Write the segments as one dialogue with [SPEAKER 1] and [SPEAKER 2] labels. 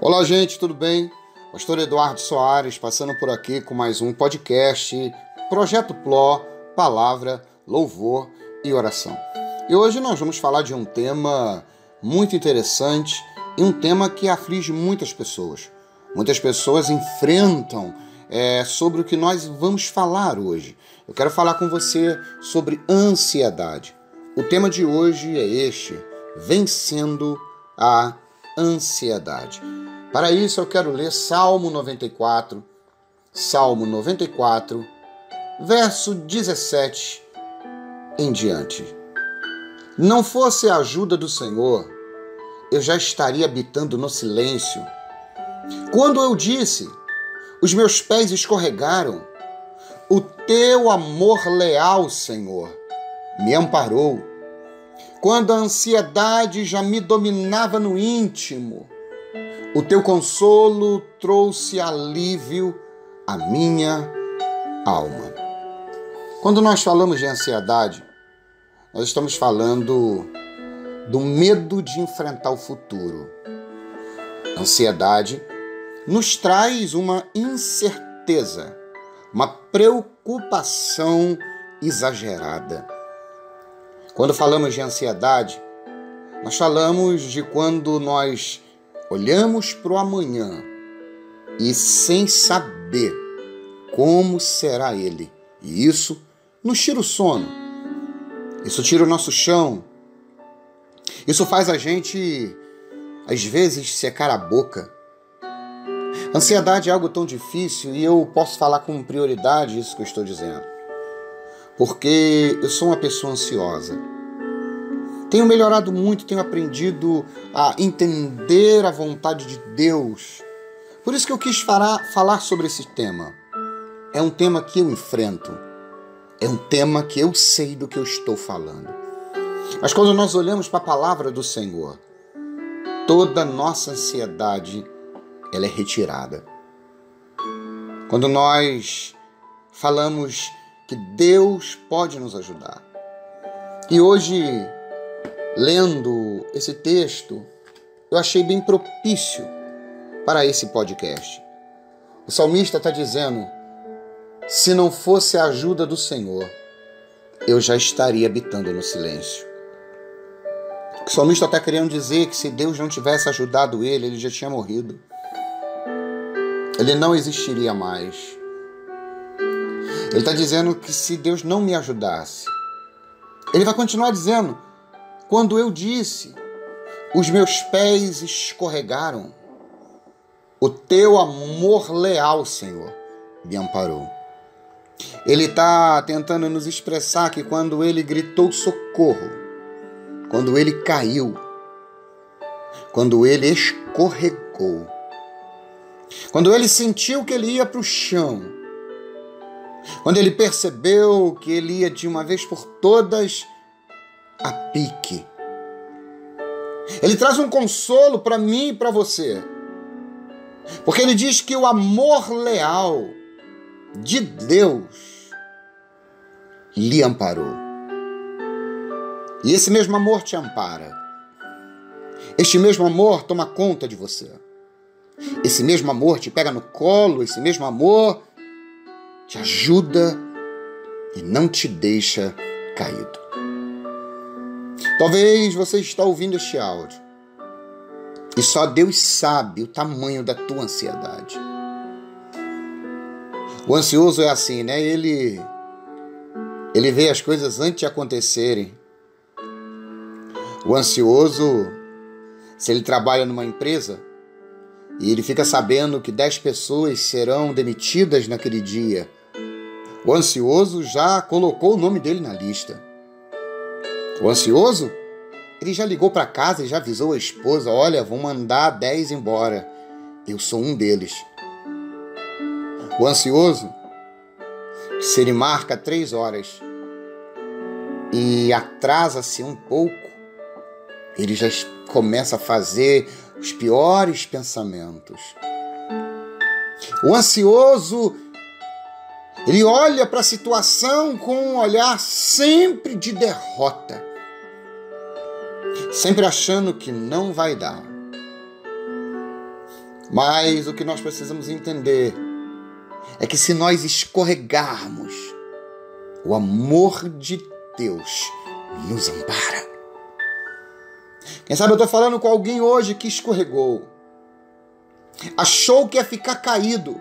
[SPEAKER 1] Olá, gente, tudo bem? Pastor Eduardo Soares passando por aqui com mais um podcast Projeto Pló, Palavra, Louvor e Oração. E hoje nós vamos falar de um tema muito interessante e um tema que aflige muitas pessoas. Muitas pessoas enfrentam é, sobre o que nós vamos falar hoje. Eu quero falar com você sobre ansiedade. O tema de hoje é este: vencendo a ansiedade. Para isso eu quero ler Salmo 94, Salmo 94, verso 17 em diante. Não fosse a ajuda do Senhor, eu já estaria habitando no silêncio. Quando eu disse, os meus pés escorregaram, o teu amor leal, Senhor, me amparou. Quando a ansiedade já me dominava no íntimo, o teu consolo trouxe alívio à minha alma. Quando nós falamos de ansiedade, nós estamos falando do medo de enfrentar o futuro. Ansiedade nos traz uma incerteza, uma preocupação exagerada. Quando falamos de ansiedade, nós falamos de quando nós olhamos para o amanhã e sem saber como será ele. E isso nos tira o sono. Isso tira o nosso chão. Isso faz a gente, às vezes, secar a boca. Ansiedade é algo tão difícil e eu posso falar com prioridade isso que eu estou dizendo. Porque eu sou uma pessoa ansiosa. Tenho melhorado muito, tenho aprendido a entender a vontade de Deus. Por isso que eu quis falar, sobre esse tema. É um tema que eu enfrento. É um tema que eu sei do que eu estou falando. Mas quando nós olhamos para a palavra do Senhor, toda nossa ansiedade ela é retirada. Quando nós falamos que Deus pode nos ajudar. E hoje lendo esse texto, eu achei bem propício para esse podcast. O salmista está dizendo: se não fosse a ajuda do Senhor, eu já estaria habitando no silêncio. O salmista está querendo dizer que se Deus não tivesse ajudado ele, ele já tinha morrido. Ele não existiria mais. Ele está dizendo que se Deus não me ajudasse, ele vai continuar dizendo: quando eu disse, os meus pés escorregaram, o teu amor leal, Senhor, me amparou. Ele está tentando nos expressar que quando ele gritou socorro, quando ele caiu, quando ele escorregou, quando ele sentiu que ele ia para o chão, quando ele percebeu que ele ia de uma vez por todas a pique. Ele traz um consolo para mim e para você. Porque ele diz que o amor leal de Deus lhe amparou. E esse mesmo amor te ampara. Este mesmo amor toma conta de você. Esse mesmo amor te pega no colo, esse mesmo amor te ajuda e não te deixa caído. Talvez você está ouvindo este áudio e só Deus sabe o tamanho da tua ansiedade. O ansioso é assim, né? Ele ele vê as coisas antes de acontecerem. O ansioso, se ele trabalha numa empresa e ele fica sabendo que 10 pessoas serão demitidas naquele dia, o ansioso já colocou o nome dele na lista. O ansioso? Ele já ligou para casa e já avisou a esposa: olha, vão mandar 10 embora. Eu sou um deles. O ansioso, se ele marca três horas e atrasa-se um pouco, ele já começa a fazer os piores pensamentos. O ansioso, ele olha para a situação com um olhar sempre de derrota sempre achando que não vai dar. Mas o que nós precisamos entender é que se nós escorregarmos, o amor de Deus nos ampara. Quem sabe eu estou falando com alguém hoje que escorregou, achou que ia ficar caído,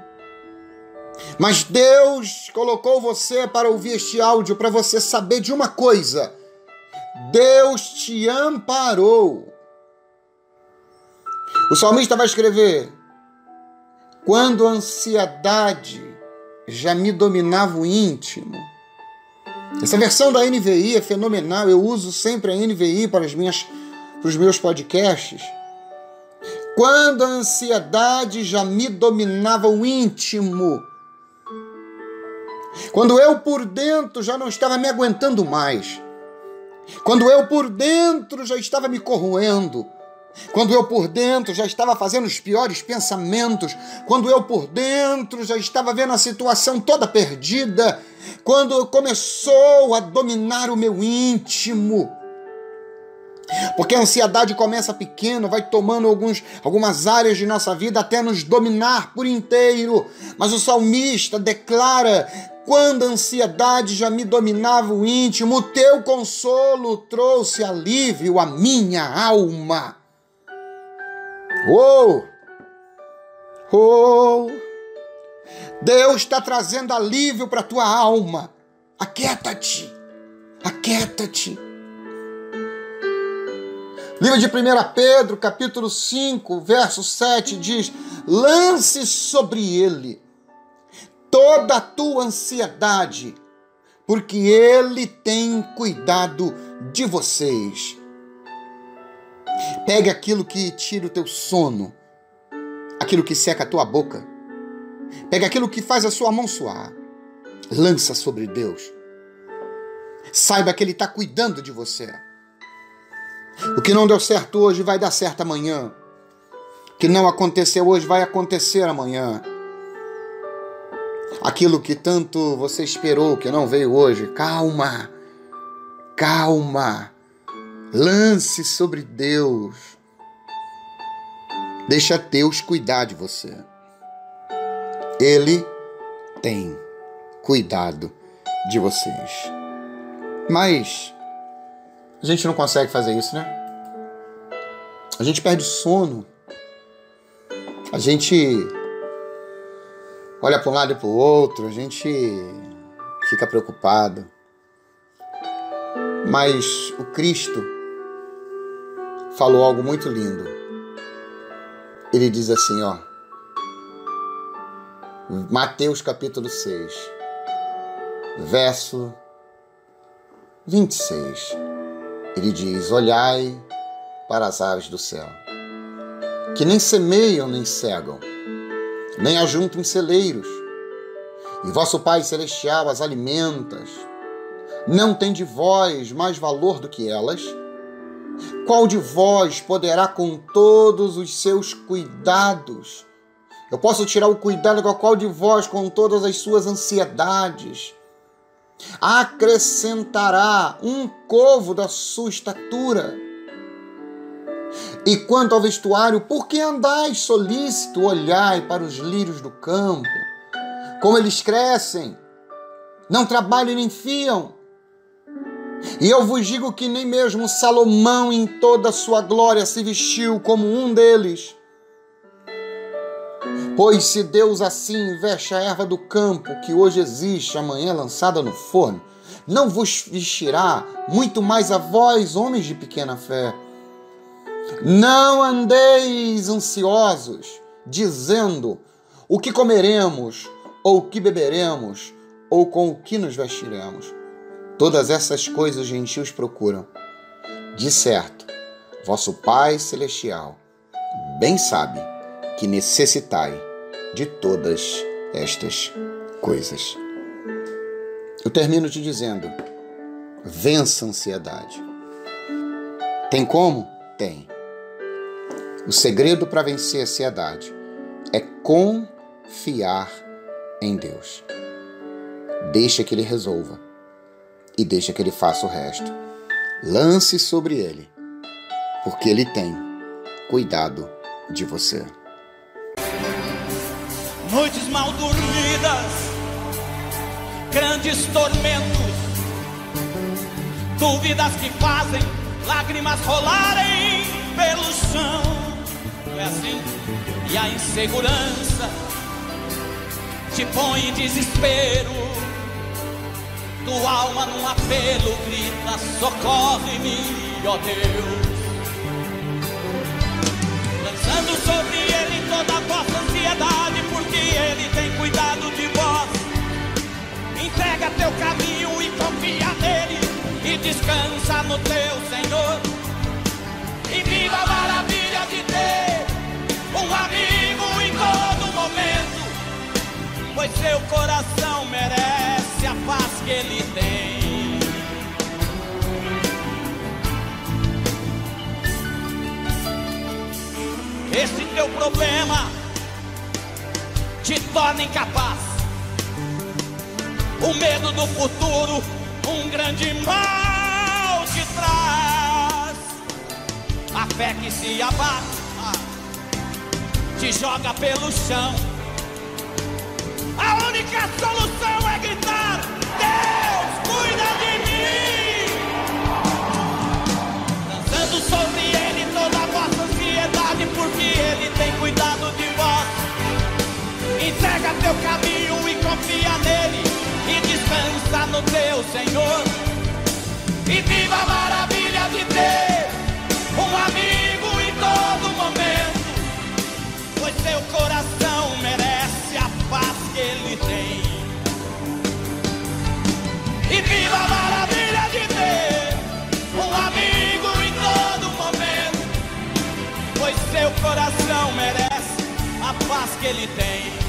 [SPEAKER 1] mas Deus colocou você para ouvir este áudio para você saber de uma coisa: Deus te amparou. O salmista vai escrever: Quando a ansiedade já me dominava o íntimo. Essa versão da NVI é fenomenal. Eu uso sempre a NVI para, as minhas, para os meus podcasts. Quando a ansiedade já me dominava o íntimo. Quando eu por dentro já não estava me aguentando mais. Quando eu por dentro já estava me corroendo quando eu por dentro já estava fazendo os piores pensamentos, quando eu por dentro já estava vendo a situação toda perdida, quando começou a dominar o meu íntimo. Porque a ansiedade começa pequeno, vai tomando alguns, algumas áreas de nossa vida até nos dominar por inteiro. Mas o salmista declara: quando a ansiedade já me dominava o íntimo, o teu consolo trouxe alívio à minha alma. Oh! Oh! Deus está trazendo alívio para tua alma. Aquieta-te. Aquieta-te. Livro de 1 Pedro, capítulo 5, verso 7 diz: Lance sobre ele toda a tua ansiedade, porque ele tem cuidado de vocês. Pegue aquilo que tira o teu sono, aquilo que seca a tua boca. Pegue aquilo que faz a sua mão suar. Lança sobre Deus. Saiba que Ele está cuidando de você. O que não deu certo hoje vai dar certo amanhã. O que não aconteceu hoje vai acontecer amanhã. Aquilo que tanto você esperou que não veio hoje, calma, calma. Lance sobre Deus. Deixa Deus cuidar de você. Ele tem cuidado de vocês. Mas a gente não consegue fazer isso, né? A gente perde sono. A gente olha para um lado e para o outro, a gente fica preocupado. Mas o Cristo falou algo muito lindo. Ele diz assim, ó. Mateus capítulo 6, verso 26. Ele diz: Olhai para as aves do céu, que nem semeiam nem cegam, nem ajuntam em celeiros, e vosso Pai Celestial as alimentas. Não tem de vós mais valor do que elas? Qual de vós poderá, com todos os seus cuidados, eu posso tirar o cuidado com qual de vós, com todas as suas ansiedades, acrescentará um covo da sua estatura? E quanto ao vestuário, por que andais solícito, olhai para os lírios do campo, como eles crescem, não trabalham nem fiam, e eu vos digo que nem mesmo Salomão, em toda a sua glória, se vestiu como um deles. Pois se Deus assim veste a erva do campo, que hoje existe, amanhã lançada no forno, não vos vestirá muito mais a vós, homens de pequena fé. Não andeis ansiosos, dizendo o que comeremos, ou o que beberemos, ou com o que nos vestiremos Todas essas coisas os gentios procuram. De certo, vosso Pai Celestial bem sabe que necessitai de todas estas coisas. Eu termino te dizendo: vença a ansiedade. Tem como? Tem. O segredo para vencer a ansiedade é confiar em Deus. Deixa que Ele resolva e deixa que ele faça o resto. Lance sobre ele, porque ele tem cuidado de você.
[SPEAKER 2] noites mal dormidas, grandes tormentos, dúvidas que fazem lágrimas rolarem pelo chão. É assim, e a insegurança te põe em desespero. Tua alma num apelo grita: socorre-me, ó Deus. Lançando sobre ele toda a vossa ansiedade, porque ele tem cuidado de vós. Entrega teu caminho e confia nele, e descansa no teu Senhor. E viva a pois seu coração merece a paz que ele tem. Esse teu problema te torna incapaz. O medo do futuro, um grande mal te traz. A fé que se abate, te joga pelo chão. A única solução é gritar: Deus, cuida de mim. Dançando sobre ele toda a vossa ansiedade, porque ele tem cuidado de vós. Entrega teu caminho e confia nele, e descansa no teu Senhor. E viva a maravilha de ter um amigo em todo momento, pois seu coração coração merece a paz que ele tem.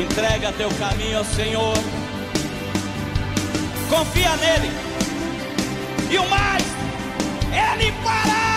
[SPEAKER 2] Entrega teu caminho ao Senhor, confia nele, e o mais, Ele fará.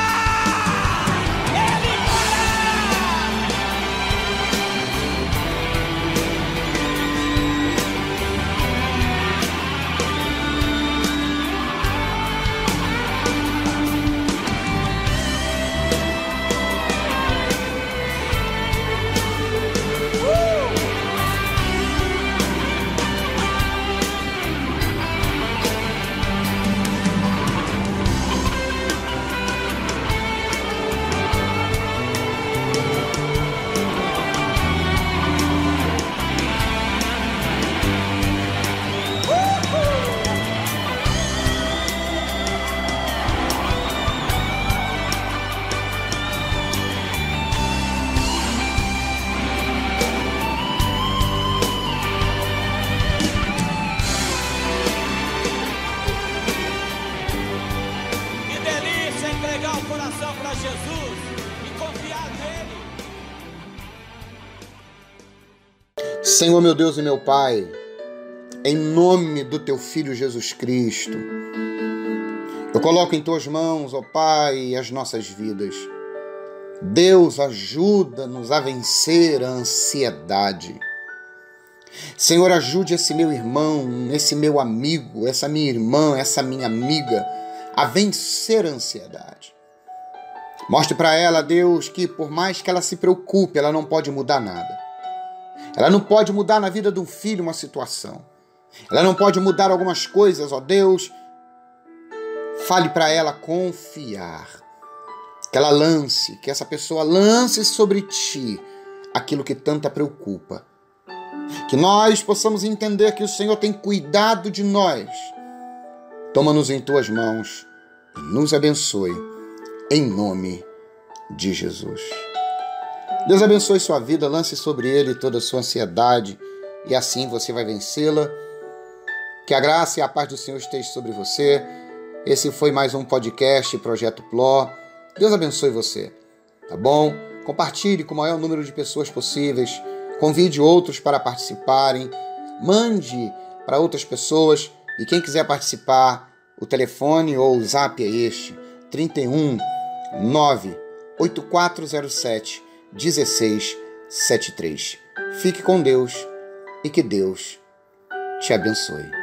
[SPEAKER 1] Senhor meu Deus e meu Pai, em nome do teu Filho Jesus Cristo, eu coloco em tuas mãos, ó Pai, as nossas vidas. Deus, ajuda-nos a vencer a ansiedade. Senhor, ajude esse meu irmão, esse meu amigo, essa minha irmã, essa minha amiga a vencer a ansiedade. Mostre para ela, Deus, que por mais que ela se preocupe, ela não pode mudar nada. Ela não pode mudar na vida do filho uma situação. Ela não pode mudar algumas coisas, ó Deus. Fale para ela confiar. Que ela lance, que essa pessoa lance sobre ti aquilo que tanto a preocupa. Que nós possamos entender que o Senhor tem cuidado de nós. Toma-nos em tuas mãos e nos abençoe, em nome de Jesus. Deus abençoe sua vida, lance sobre ele toda a sua ansiedade e assim você vai vencê-la. Que a graça e a paz do Senhor estejam sobre você. Esse foi mais um podcast Projeto Pló. Deus abençoe você, tá bom? Compartilhe com o maior número de pessoas possíveis. Convide outros para participarem. Mande para outras pessoas. E quem quiser participar, o telefone ou o zap é este: 31 98407 1673. Fique com Deus e que Deus te abençoe.